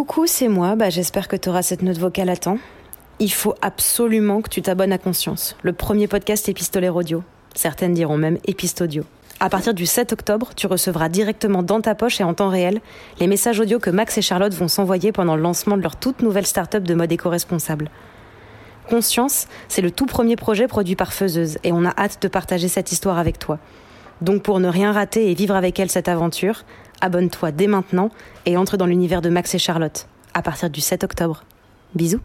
Coucou, c'est moi. Bah, j'espère que tu auras cette note vocale à temps. Il faut absolument que tu t'abonnes à Conscience, le premier podcast épistolaire audio. Certaines diront même épistodio. À partir du 7 octobre, tu recevras directement dans ta poche et en temps réel les messages audio que Max et Charlotte vont s'envoyer pendant le lancement de leur toute nouvelle start-up de mode éco-responsable. Conscience, c'est le tout premier projet produit par Faiseuse et on a hâte de partager cette histoire avec toi. Donc pour ne rien rater et vivre avec elle cette aventure, abonne-toi dès maintenant et entre dans l'univers de Max et Charlotte à partir du 7 octobre. Bisous